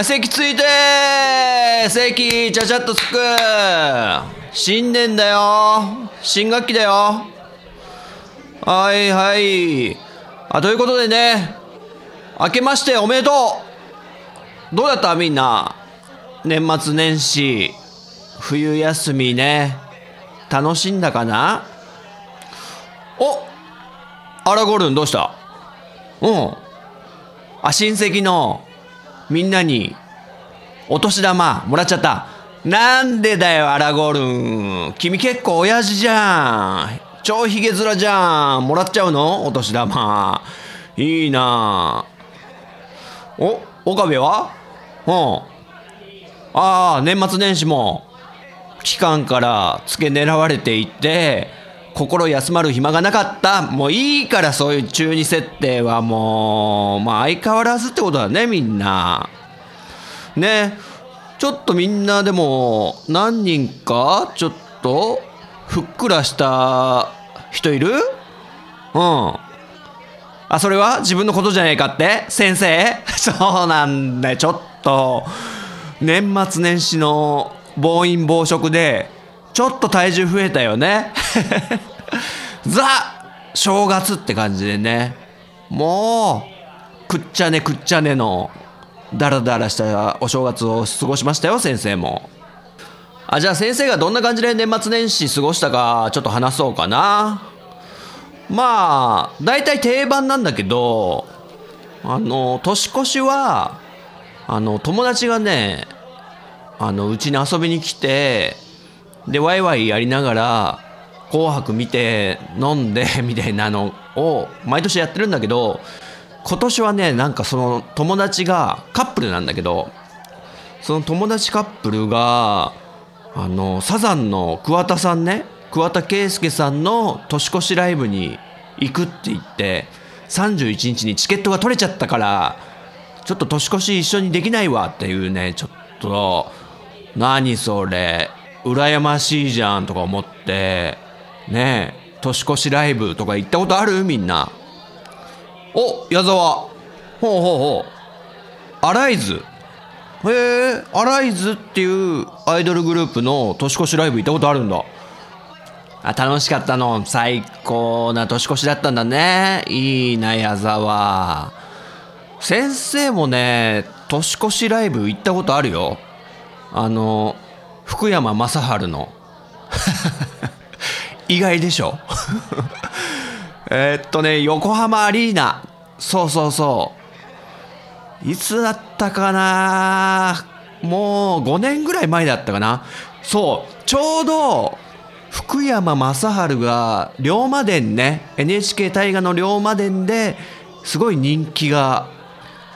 はい席ついて席ちゃちゃっとつく。新年だよ。新学期だよ。はいはい。あということでね。明けましておめでとう。どうだった？みんな。年末年始。冬休みね。楽しんだかな？おアラゴルンどうした？うん。あ親戚のみんなにお年玉もらっちゃった。なんでだよアラゴルン。君結構親父じゃん。超ヒゲ面じゃん。もらっちゃうの？お年玉。いいな。お岡部は？うん。ああ年末年始も期間から付け狙われていて心休まる暇がなかった。もういいからそういう中二設定はもうまあ相変わらずってことだねみんな。ね。ちょっとみんなでも何人かちょっとふっくらした人いる？うん。あそれは自分のことじゃないかって？先生？そうなんだよ。ちょっと年末年始の暴飲暴食でちょっと体重増えたよね。ザ正月って感じでね。もうくっちゃねくっちゃねのダラダラしたお正月を過ごしましたよ先生も。あじゃあ先生がどんな感じで年末年始過ごしたかちょっと話そうかな。まあ大体定番なんだけどあの年越しはあの友達がねあのうちに遊びに来てでワイワイやりながら「紅白」見て飲んでみたいなのを毎年やってるんだけど今年はねなんかその友達がカップルなんだけどその友達カップルがあのサザンの桑田さんね桑田佳祐さんの年越しライブに行くって言って31日にチケットが取れちゃったからちょっと年越し一緒にできないわっていうねちょっと何それ羨ましいじゃんとか思ってね年越しライブとか行ったことある？みんな。お矢沢。ほうほうほう。アライズ。へえアライズっていうアイドルグループの年越しライブ行ったことあるんだ。あ楽しかったの。最高な年越しだったんだね。いいな矢沢。先生もね年越しライブ行ったことあるよ。あの福山雅治の。意外でしょ？えっとね横浜アリーナ。そうそうそう。いつだったかな？もう5年ぐらい前だったかな。そう。ちょうど福山雅治が龍馬伝ね。NHK 大河の龍馬伝ですごい人気が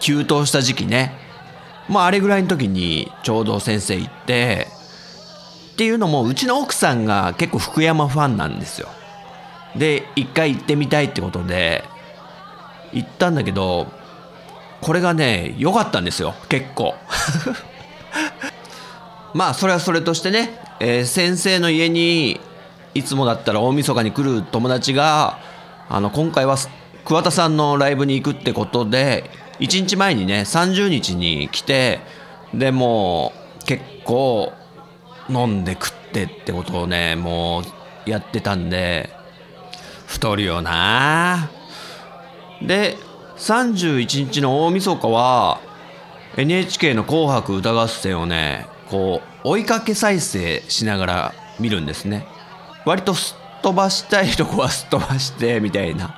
急騰した時期ね。まああれぐらいの時にちょうど先生行ってっていうのもうちの奥さんが結構福山ファンなんですよ。で一回行ってみたいってことで行ったんだけどこれがね良かったんですよ。結構。まあそれはそれとしてね、えー先生の家にいつもだったら大晦日に来る友達があの今回は桑田さんのライブに行くってことで1日前にね30日に来てでもう結構飲んで食ってってことをねもうやってたんで太るよな。で31日の大晦日は NHK の「紅白歌合戦」をねこう追いかけ再生しながら見るんですね。割とすっ飛ばしたいとこはすっ飛ばしてみたいな。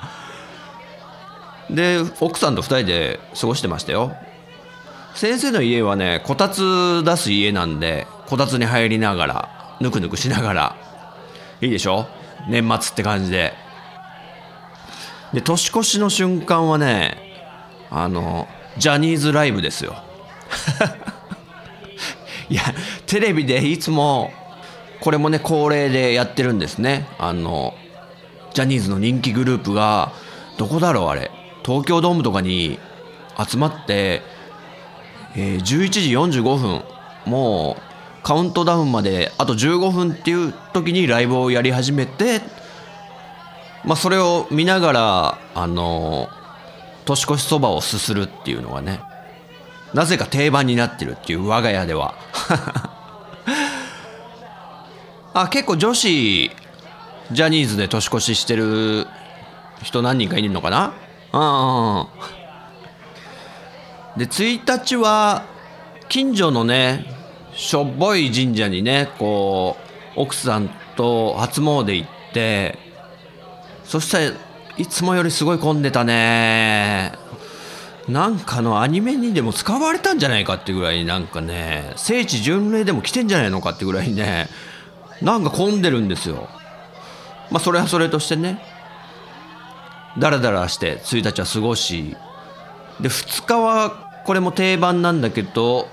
で奥さんと2人で過ごしてましたよ。先生の家はねこたつ出す家なんでこたつに入りながらぬくぬくしながらいいでしょ？年末って感じで。で年越しの瞬間はねあのジャニーズライブですよ。いやテレビでいつもこれもね恒例でやってるんですね。あのジャニーズの人気グループがどこだろうあれ。東京ドームとかに集まって、えー、11時45分もうカウントダウンまであと15分っていう時にライブをやり始めて、まあ、それを見ながらあの年越しそばをすするっていうのがねなぜか定番になってるっていう我が家では。あ結構女子ジャニーズで年越ししてる人何人かいるのかな？うんで1日は近所のねしょっぼい神社にねこう奥さんと初詣行ってそしたらいつもよりすごい混んでたね。なんかのアニメにでも使われたんじゃないかってぐらいなんかね聖地巡礼でも来てんじゃないのかってぐらいねなんか混んでるんですよ。まあそれはそれとしてねだらだらして1日は過ごしで2日はこれも定番なんだけど、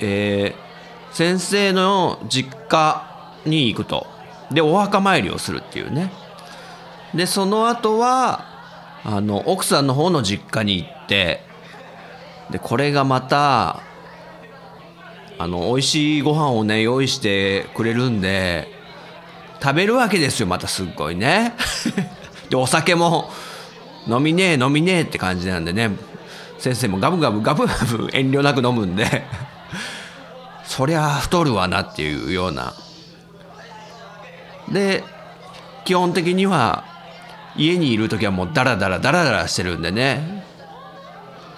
えー、先生の実家に行くと。でお墓参りをするっていうね。でその後はあの奥さんの方の実家に行ってでこれがまたあの美味しいご飯をね用意してくれるんで食べるわけですよまたすっごいね。でお酒も飲みねえ飲みねえって感じなんでね。先生もガブガブガブガブ遠慮なく飲むんで。そりゃ太るわなっていうような。で基本的には家にいる時はもうダラダラダラダラしてるんでね。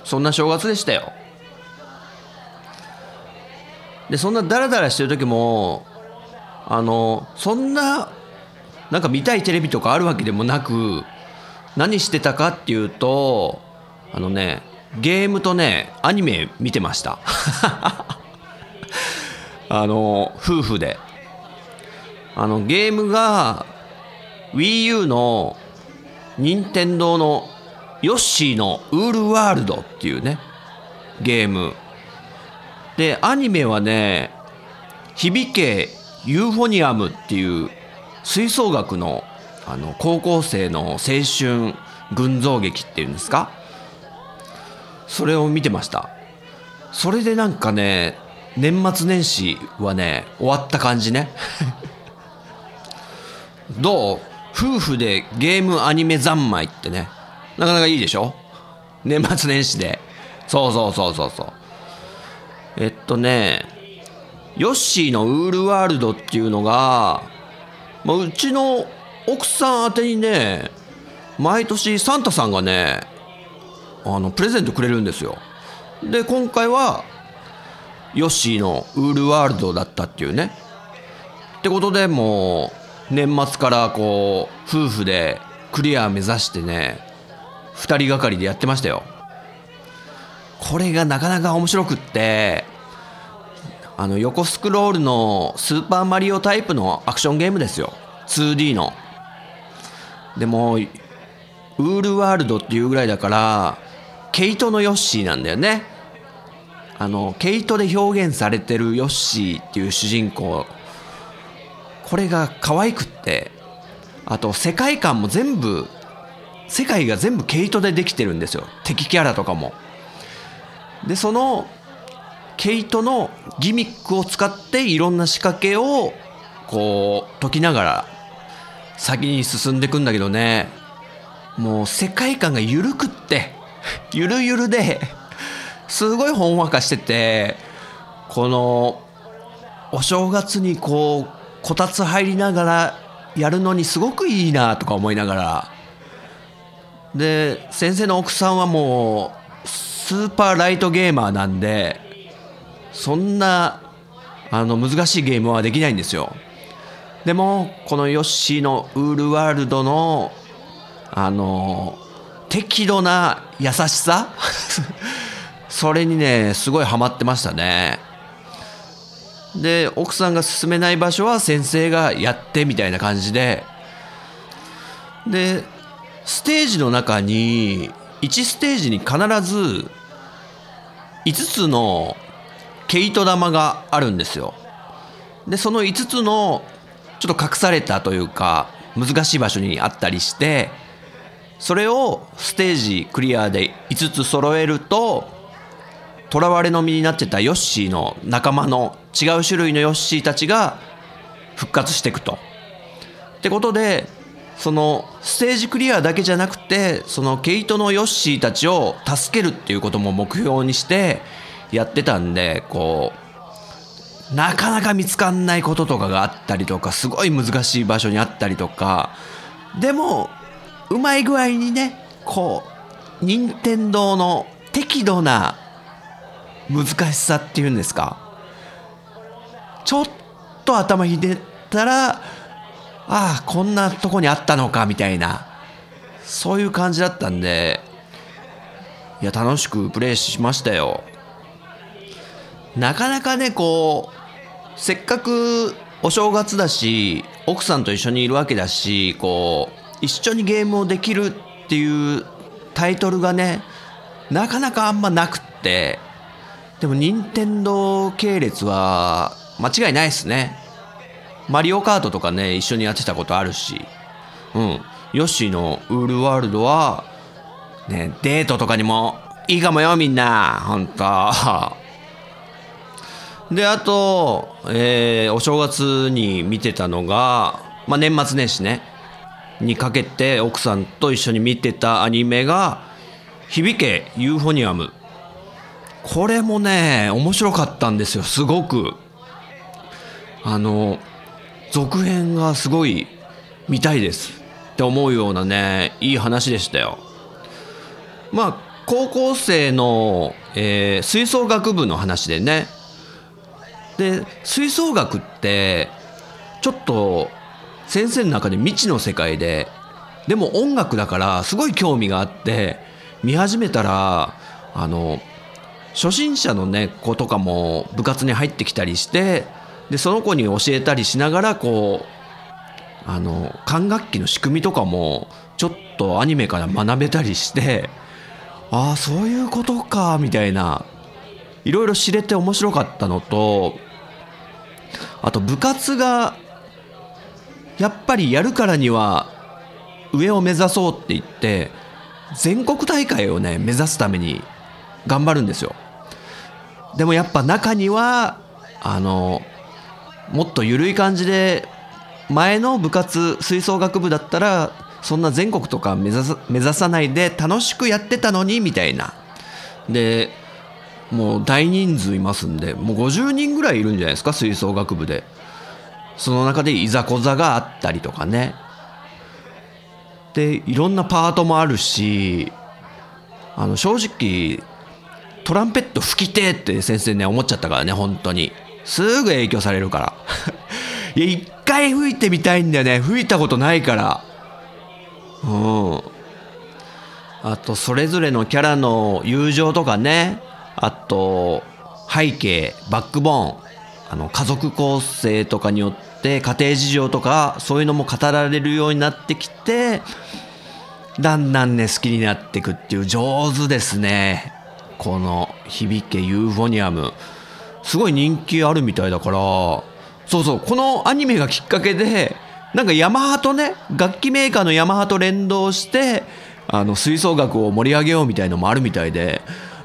そんな正月でしたよ。でそんなダラダラしてる時もあのそんななんか見たいテレビとかあるわけでもなく何してたかっていうとあのねゲームとねアニメ見てました。あの夫婦で。あのゲームが WiiU の任天堂のヨッシーのウールワールドっていうねゲーム。でアニメはね響けユーフォニアムっていう吹奏楽のあの高校生の青春群像劇っていうんですか？それを見てました。それでなんかね年末年始はね終わった感じね。どう？夫婦でゲームアニメ三昧ってね。なかなかいいでしょ？年末年始で。そうそうそうそうそう。えっとねヨッシーのウールワールドっていうのが、まあ、うちの奥さん宛てにね毎年サンタさんがねあのプレゼントくれるんですよ。で今回はヨッシーのウールワールドだったっていうね。ってことでもう年末からこう夫婦でクリア目指してね2人がかりでやってましたよ。これがなかなか面白くってあの横スクロールのスーパーマリオタイプのアクションゲームですよ。2D の。でもウールワールドっていうぐらいだから毛糸のヨッシーなんだよね。あの毛糸で表現されてるヨッシーっていう主人公これが可愛くってあと世界観も全部世界が全部毛糸でできてるんですよ。敵キャラとかも。でその毛糸のギミックを使っていろんな仕掛けをこう解きながら先に進んでいくんだけどね。もう世界観が緩くってゆるゆるですごいほんわかしててこのお正月にこうこたつ入りながらやるのにすごくいいなとか思いながら。で先生の奥さんはもうスーパーライトゲーマーなんでそんなあの難しいゲームはできないんですよ。でもこのヨッシーのウールワールドのあの適度な優しさ？それにねすごいハマってましたね。で奥さんが進めない場所は先生がやってみたいな感じで。でステージの中に1ステージに必ず5つの毛糸玉があるんですよ。でその5つのちょっと隠されたというか難しい場所にあったりしてそれをステージクリアで5つ揃えると囚われの身になってたヨッシーの仲間の違う種類のヨッシーたちが復活していくと。ってことでそのステージクリアだけじゃなくてその毛糸のヨッシーたちを助けるっていうことも目標にしてやってたんでこうなかなか見つかんないこととかがあったりとかすごい難しい場所にあったりとかでもうまい具合にねこう任天堂の適度な難しさっていうんですかちょっと頭ひねったらああこんなとこにあったのかみたいな。そういう感じだったんでいや楽しくプレイしましたよ。なかなかねこうせっかくお正月だし奥さんと一緒にいるわけだしこう一緒にゲームをできるっていうタイトルがねなかなかあんまなくって。でも任天堂系列は間違いないですね。マリオカートとかね一緒にやってたことあるし。うん。ヨッシーのウールワールドはねデートとかにもいいかもよみんな。ほんと。であと、えー、お正月に見てたのが、まあ、年末年始ね。にかけて奥さんと一緒に見てたアニメが「響けユーフォニアム」これもね面白かったんですよすごく。あの続編がすごい見たいです。って思うようなねいい話でしたよ。まあ高校生の、えー、吹奏楽部の話でね。で吹奏楽ってちょっと先生の中で未知の世界ででも音楽だからすごい興味があって見始めたらあの初心者のね子とかも部活に入ってきたりしてでその子に教えたりしながらこうあの管楽器の仕組みとかもちょっとアニメから学べたりしてああそういうことかみたいないろいろ知れて面白かったのとあと部活がやっぱりやるからには上を目指そうって言って全国大会をね目指すために頑張るんですよ。でもやっぱ中にはあのもっと緩い感じで前の部活吹奏楽部だったらそんな全国とか目指さ目指さないで楽しくやってたのにみたいな。でもう大人数いますんでもう50人ぐらいいるんじゃないですか吹奏楽部で。その中でいざこざがあったりとかね。でいろんなパートもあるしあの正直トランペット吹きてって先生ね思っちゃったからね本当に。すぐ影響されるから。いや一回吹いてみたいんだよね。吹いたことないから。うん。あとそれぞれのキャラの友情とかね。あと背景バックボーン。あの家族構成とかによって家庭事情とかそういうのも語られるようになってきてだんだんね好きになっていくっていう上手ですね。この「響けユーフォニアム」すごい人気あるみたいだからそうそうこのアニメがきっかけでなんかヤマハとね楽器メーカーのヤマハと連動してあの吹奏楽を盛り上げようみたいのもあるみたいで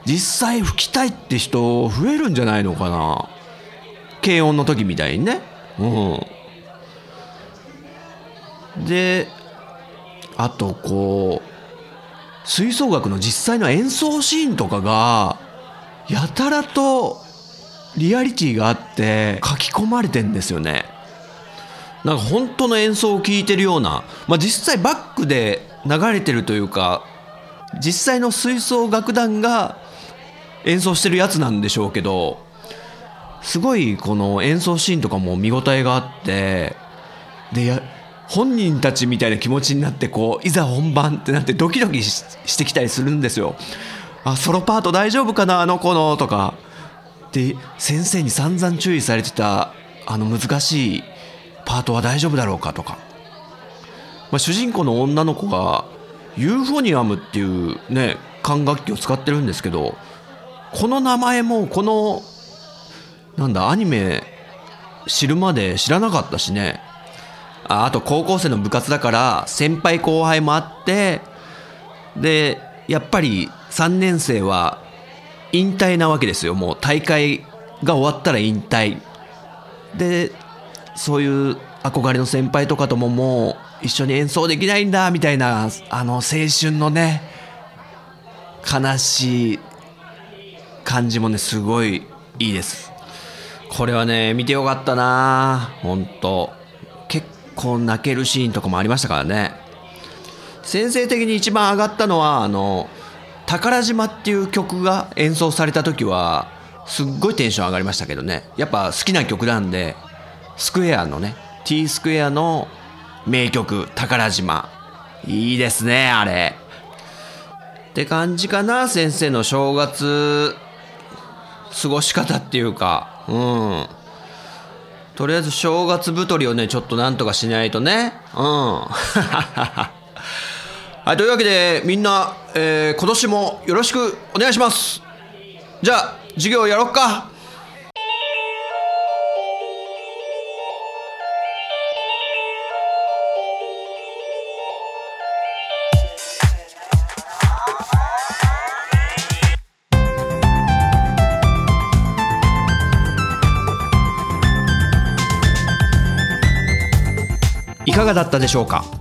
実際吹きたいって人増えるんじゃないのかな。軽音の時みたいにね。うん。であとこう吹奏楽の実際の演奏シーンとかがやたらとリアリティがあって書き込まれてんですよね。なんか本当の演奏を聴いてるような、まあ、実際バックで流れてるというか実際の吹奏楽団が演奏してるやつなんでしょうけどすごいこの演奏シーンとかも見応えがあってで本人たちみたいな気持ちになってこういざ本番ってなってドキドキしてきたりするんですよ。あソロパート大丈夫かなあの子のとか。で先生に散々注意されてたあの難しいパートは大丈夫だろうかとか、まあ、主人公の女の子がユーフォニアムっていうね管楽器を使ってるんですけどこの名前もこのなんだアニメ知るまで知らなかったしね。ああと高校生の部活だから先輩後輩もあってでやっぱり3年生は引退なわけですよ。もう大会が終わったら引退。でそういう憧れの先輩とかとももう一緒に演奏できないんだみたいなあの青春のね悲しい感じもねすごいいいです。これはね見てよかったな。本当結構泣けるシーンとかもありましたからね。先生的に一番上がったのはあの宝島っていう曲が演奏された時はすっごいテンション上がりましたけどね。やっぱ好きな曲なんでスクエアのね T スクエアの名曲宝島。いいですねあれ。って感じかな先生の正月。過ごし方っていうか。うん。とりあえず正月太りをねちょっとなんとかしないとね。うん。はいというわけでみんな、えー、今年もよろしくお願いします。じゃあ授業やろっか。いかがだったでしょうか？